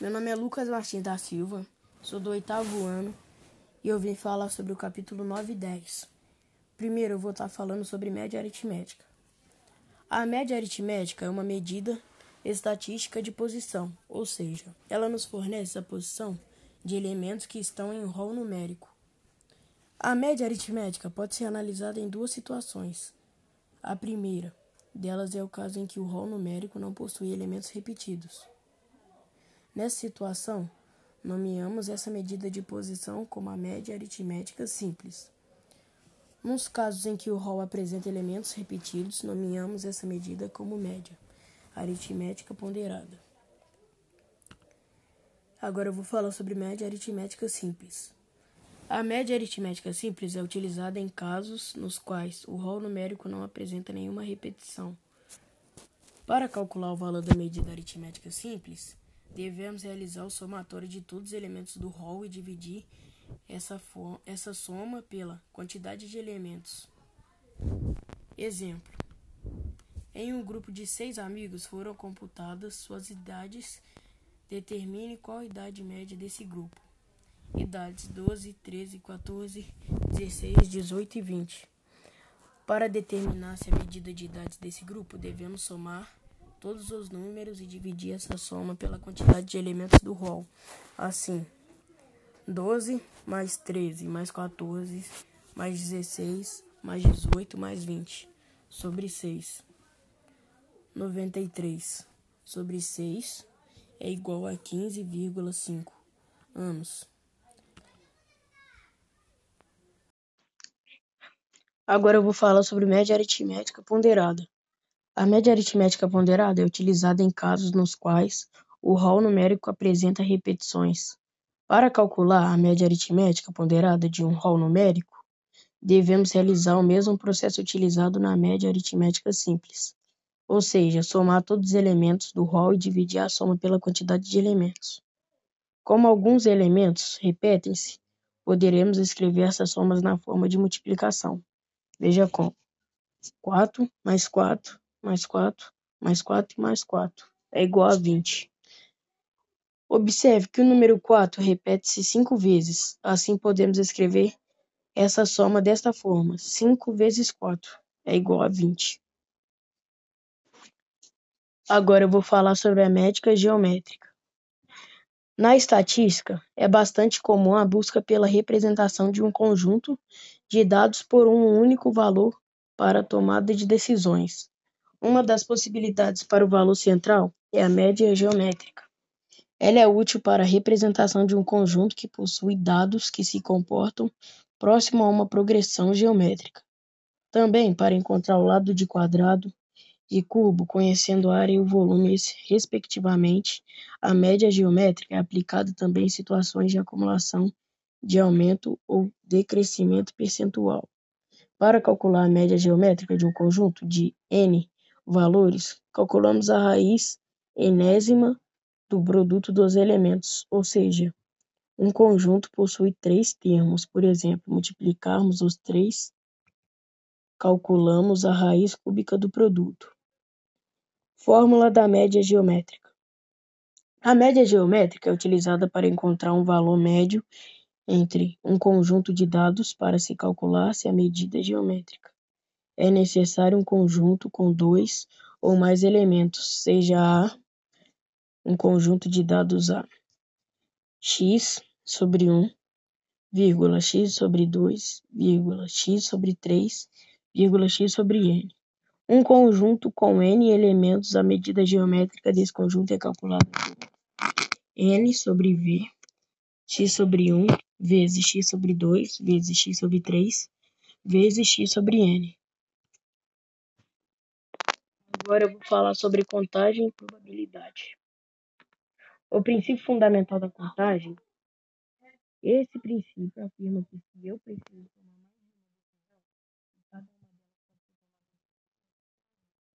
Meu nome é Lucas Martins da Silva, sou do oitavo ano e eu vim falar sobre o capítulo 9 e 10. Primeiro eu vou estar falando sobre média aritmética. A média aritmética é uma medida estatística de posição, ou seja, ela nos fornece a posição de elementos que estão em rol numérico. A média aritmética pode ser analisada em duas situações. A primeira delas é o caso em que o rol numérico não possui elementos repetidos. Nessa situação, nomeamos essa medida de posição como a média aritmética simples. Nos casos em que o rol apresenta elementos repetidos, nomeamos essa medida como média aritmética ponderada. Agora eu vou falar sobre média aritmética simples. A média aritmética simples é utilizada em casos nos quais o rol numérico não apresenta nenhuma repetição. Para calcular o valor da medida aritmética simples, devemos realizar o somatório de todos os elementos do rol e dividir essa, essa soma pela quantidade de elementos. Exemplo: em um grupo de seis amigos foram computadas suas idades. Determine qual a idade média desse grupo. Idades 12, 13, 14, 16, 18 e 20. Para determinar se a medida de idades desse grupo, devemos somar todos os números e dividir essa soma pela quantidade de elementos do rol. Assim, 12 mais 13 mais 14 mais 16 mais 18 mais 20 sobre 6. 93 sobre 6 é igual a 15,5 anos. Agora eu vou falar sobre média aritmética ponderada. A média aritmética ponderada é utilizada em casos nos quais o rol numérico apresenta repetições. Para calcular a média aritmética ponderada de um rol numérico, devemos realizar o mesmo processo utilizado na média aritmética simples, ou seja, somar todos os elementos do rol e dividir a soma pela quantidade de elementos. Como alguns elementos repetem-se, poderemos escrever essas somas na forma de multiplicação. Veja como: 4 mais 4 mais 4 mais 4 e mais 4 é igual a 20. Observe que o número 4 repete-se cinco vezes. Assim, podemos escrever essa soma desta forma: 5 vezes 4 é igual a 20. Agora eu vou falar sobre a métrica geométrica. Na estatística, é bastante comum a busca pela representação de um conjunto de dados por um único valor para a tomada de decisões. Uma das possibilidades para o valor central é a média geométrica. Ela é útil para a representação de um conjunto que possui dados que se comportam próximo a uma progressão geométrica. Também para encontrar o lado de quadrado e cubo, conhecendo a área e o volume respectivamente, a média geométrica é aplicada também em situações de acumulação de aumento ou decrescimento percentual. Para calcular a média geométrica de um conjunto de n valores, calculamos a raiz enésima do produto dos elementos, ou seja, um conjunto possui três termos. Por exemplo, multiplicarmos os três, calculamos a raiz cúbica do produto. Fórmula da média geométrica. A média geométrica é utilizada para encontrar um valor médio entre um conjunto de dados para se calcular se a medida é geométrica é necessário um conjunto com dois ou mais elementos, seja A um conjunto de dados A, x sobre 1, vírgula, x sobre 2, vírgula, x sobre 3, vírgula, x sobre n. Um conjunto com n elementos, a medida geométrica desse conjunto é calculada por n sobre v, x sobre 1, vezes x sobre 2, vezes x sobre 3, vezes x sobre n. Agora eu vou falar sobre contagem e probabilidade. O princípio fundamental da contagem, esse princípio afirma que se eu preciso tomar mais de uma decisão, cada uma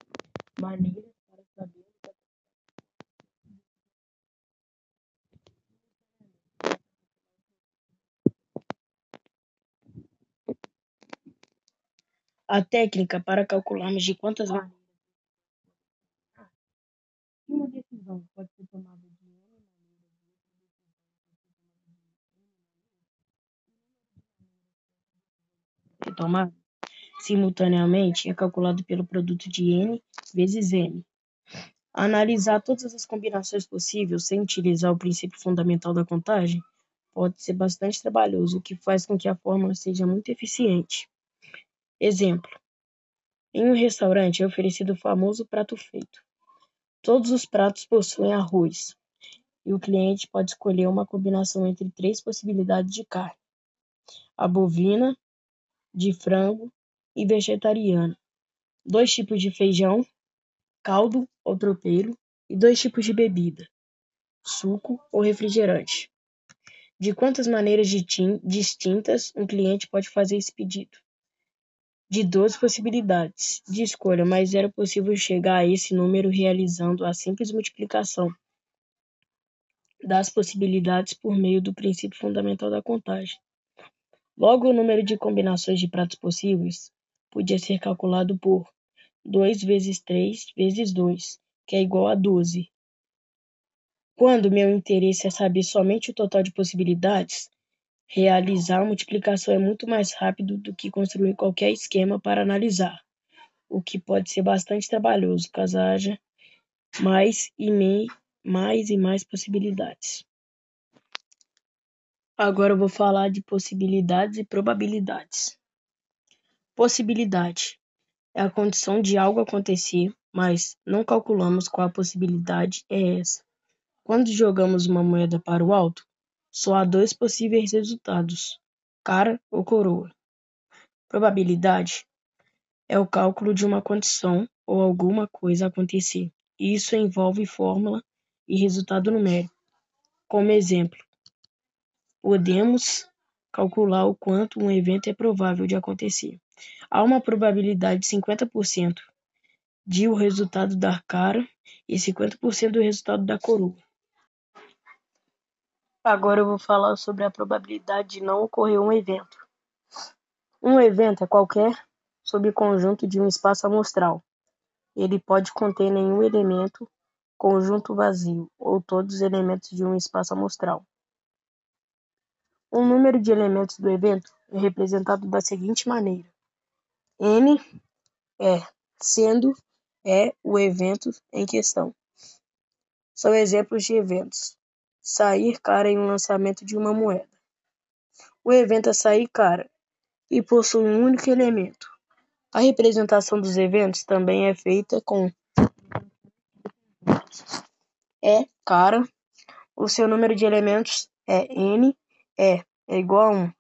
delas maneiras para saber o que A técnica para calcularmos de quantas maneiras Né, decisão pode ser tomada de N né, outra decisão pode ser tomada de O que pode tomada simultaneamente é calculado pelo produto de N vezes M. Analisar todas as combinações possíveis sem utilizar o princípio fundamental da contagem pode ser bastante trabalhoso, o que faz com que a fórmula seja muito eficiente. Exemplo: em um restaurante é oferecido o famoso prato feito. Todos os pratos possuem arroz, e o cliente pode escolher uma combinação entre três possibilidades de carne: a bovina, de frango e vegetariana, dois tipos de feijão, caldo ou tropeiro, e dois tipos de bebida, suco ou refrigerante. De quantas maneiras distintas um cliente pode fazer esse pedido? De 12 possibilidades de escolha, mas era possível chegar a esse número realizando a simples multiplicação das possibilidades por meio do princípio fundamental da contagem. Logo, o número de combinações de pratos possíveis podia ser calculado por 2 vezes 3 vezes 2, que é igual a 12. Quando meu interesse é saber somente o total de possibilidades, realizar a multiplicação é muito mais rápido do que construir qualquer esquema para analisar, o que pode ser bastante trabalhoso caso haja mais e, me, mais, e mais possibilidades. Agora eu vou falar de possibilidades e probabilidades. Possibilidade é a condição de algo acontecer, mas não calculamos qual a possibilidade é essa. Quando jogamos uma moeda para o alto, só há dois possíveis resultados: cara ou coroa. Probabilidade é o cálculo de uma condição ou alguma coisa acontecer. Isso envolve fórmula e resultado numérico. Como exemplo, podemos calcular o quanto um evento é provável de acontecer. Há uma probabilidade de 50% de o resultado dar cara e 50% do resultado da coroa. Agora eu vou falar sobre a probabilidade de não ocorrer um evento. Um evento é qualquer subconjunto de um espaço amostral. Ele pode conter nenhum elemento, conjunto vazio, ou todos os elementos de um espaço amostral. O número de elementos do evento é representado da seguinte maneira: N é, sendo é o evento em questão. São exemplos de eventos sair cara em um lançamento de uma moeda. O evento é sair cara e possui um único elemento. A representação dos eventos também é feita com é cara, o seu número de elementos é n, é, é igual a 1.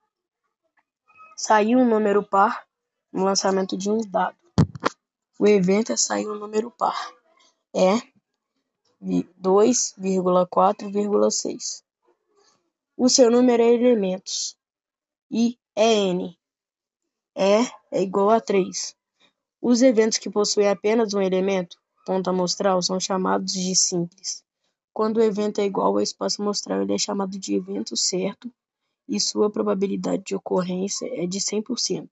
Saiu um número par no lançamento de um dado. O evento é sair um número par. É dois vírgula quatro vírgula seis. O seu número é elementos e é n. É é igual a 3. Os eventos que possuem apenas um elemento, ponto amostral, são chamados de simples. Quando o evento é igual ao espaço amostral, ele é chamado de evento certo e sua probabilidade de ocorrência é de 100%.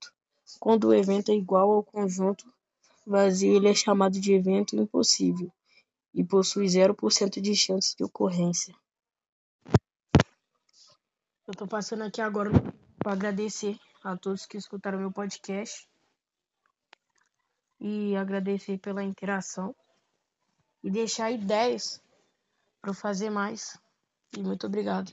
Quando o evento é igual ao conjunto vazio, ele é chamado de evento impossível e possui zero por cento de chance de ocorrência. Eu estou passando aqui agora para agradecer a todos que escutaram meu podcast e agradecer pela interação e deixar ideias para fazer mais. E muito obrigado.